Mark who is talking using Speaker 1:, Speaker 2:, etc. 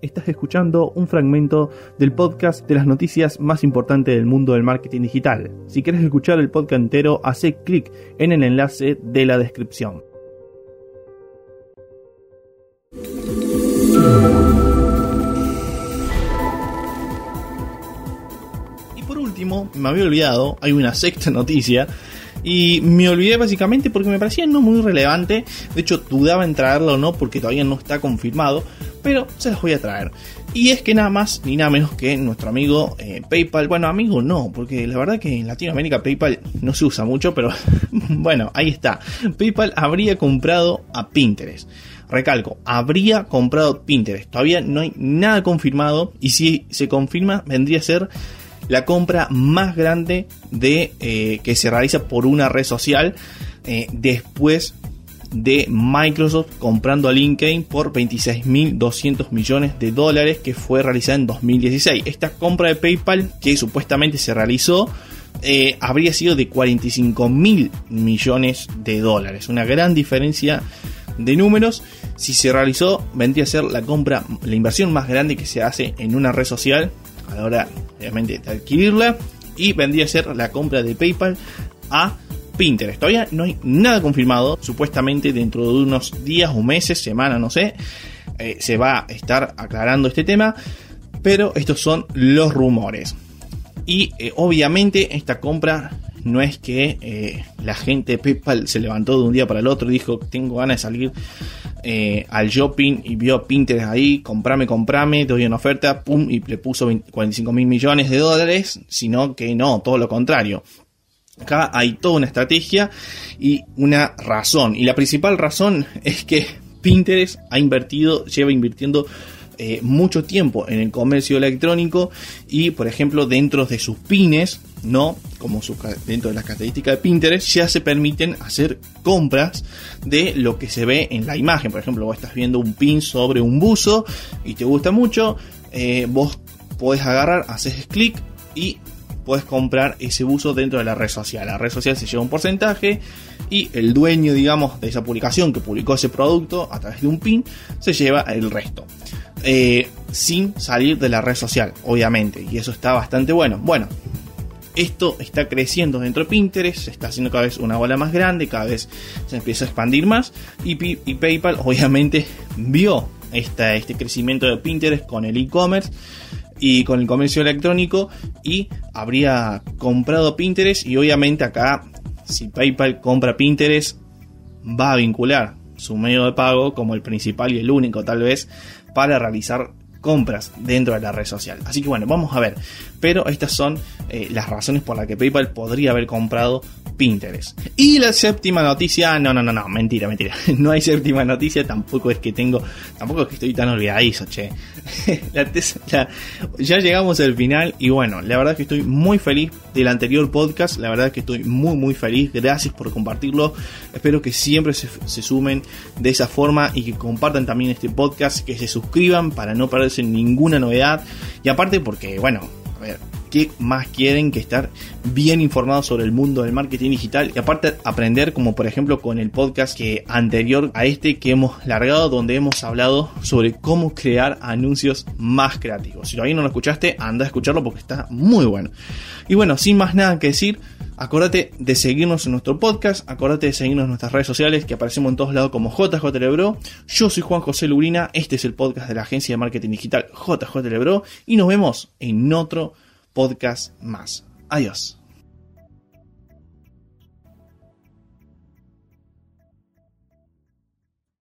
Speaker 1: Estás escuchando un fragmento del podcast de las noticias más importantes del mundo del marketing digital. Si quieres escuchar el podcast entero, hace clic en el enlace de la descripción. Y por último, me había olvidado, hay una sexta noticia y me olvidé básicamente porque me parecía no muy relevante. De hecho, dudaba en traerlo o no porque todavía no está confirmado pero se las voy a traer. Y es que nada más ni nada menos que nuestro amigo eh, PayPal, bueno, amigo no, porque la verdad que en Latinoamérica PayPal no se usa mucho, pero bueno, ahí está. PayPal habría comprado a Pinterest. Recalco, habría comprado Pinterest. Todavía no hay nada confirmado y si se confirma vendría a ser la compra más grande de eh, que se realiza por una red social eh, después de Microsoft comprando a LinkedIn por 26.200 millones de dólares que fue realizada en 2016. Esta compra de PayPal que supuestamente se realizó eh, habría sido de 45.000 millones de dólares. Una gran diferencia de números. Si se realizó, vendría a ser la compra, la inversión más grande que se hace en una red social a la hora, obviamente, de adquirirla. Y vendría a ser la compra de PayPal a Pinterest. Todavía no hay nada confirmado. Supuestamente dentro de unos días o meses, semana, no sé, eh, se va a estar aclarando este tema. Pero estos son los rumores. Y eh, obviamente esta compra no es que eh, la gente de PayPal se levantó de un día para el otro y dijo tengo ganas de salir al shopping y vio Pinterest ahí, comprame, comprame, te doy una oferta, pum, y le puso 45 mil millones de dólares, sino que no, todo lo contrario. Acá hay toda una estrategia y una razón. Y la principal razón es que Pinterest ha invertido, lleva invirtiendo eh, mucho tiempo en el comercio electrónico y, por ejemplo, dentro de sus pines, no como dentro de las características de Pinterest, ya se permiten hacer compras de lo que se ve en la imagen. Por ejemplo, vos estás viendo un pin sobre un buzo y te gusta mucho, eh, vos podés agarrar, haces clic y puedes comprar ese buzo dentro de la red social. La red social se lleva un porcentaje y el dueño, digamos, de esa publicación que publicó ese producto a través de un pin, se lleva el resto. Eh, sin salir de la red social, obviamente. Y eso está bastante bueno. Bueno, esto está creciendo dentro de Pinterest, se está haciendo cada vez una bola más grande, cada vez se empieza a expandir más. Y, PayPal, obviamente, vio este crecimiento de Pinterest con el e-commerce y con el comercio electrónico y habría comprado Pinterest y obviamente acá si PayPal compra Pinterest va a vincular su medio de pago como el principal y el único tal vez para realizar compras dentro de la red social. Así que bueno, vamos a ver. Pero estas son eh, las razones por las que PayPal podría haber comprado Pinterest. Y la séptima noticia, no, no, no, no, mentira, mentira. No hay séptima noticia, tampoco es que tengo, tampoco es que estoy tan olvidadizo, che. ya llegamos al final y bueno, la verdad es que estoy muy feliz del anterior podcast, la verdad es que estoy muy, muy feliz. Gracias por compartirlo. Espero que siempre se, sumen de esa forma y que compartan también este podcast, que se suscriban para no perderse ninguna novedad. Y aparte porque, bueno, a ver, ¿qué más quieren que estar bien informados sobre el mundo del marketing digital? Y aparte aprender, como por ejemplo con el podcast que anterior a este que hemos largado, donde hemos hablado sobre cómo crear anuncios más creativos. Si todavía no lo escuchaste, anda a escucharlo porque está muy bueno. Y bueno, sin más nada que decir, Acordate de seguirnos en nuestro podcast, acordate de seguirnos en nuestras redes sociales que aparecemos en todos lados como JJ Lebro. Yo soy Juan José Lurina, este es el podcast de la agencia de marketing digital JJ Lebro y nos vemos en otro podcast más. Adiós.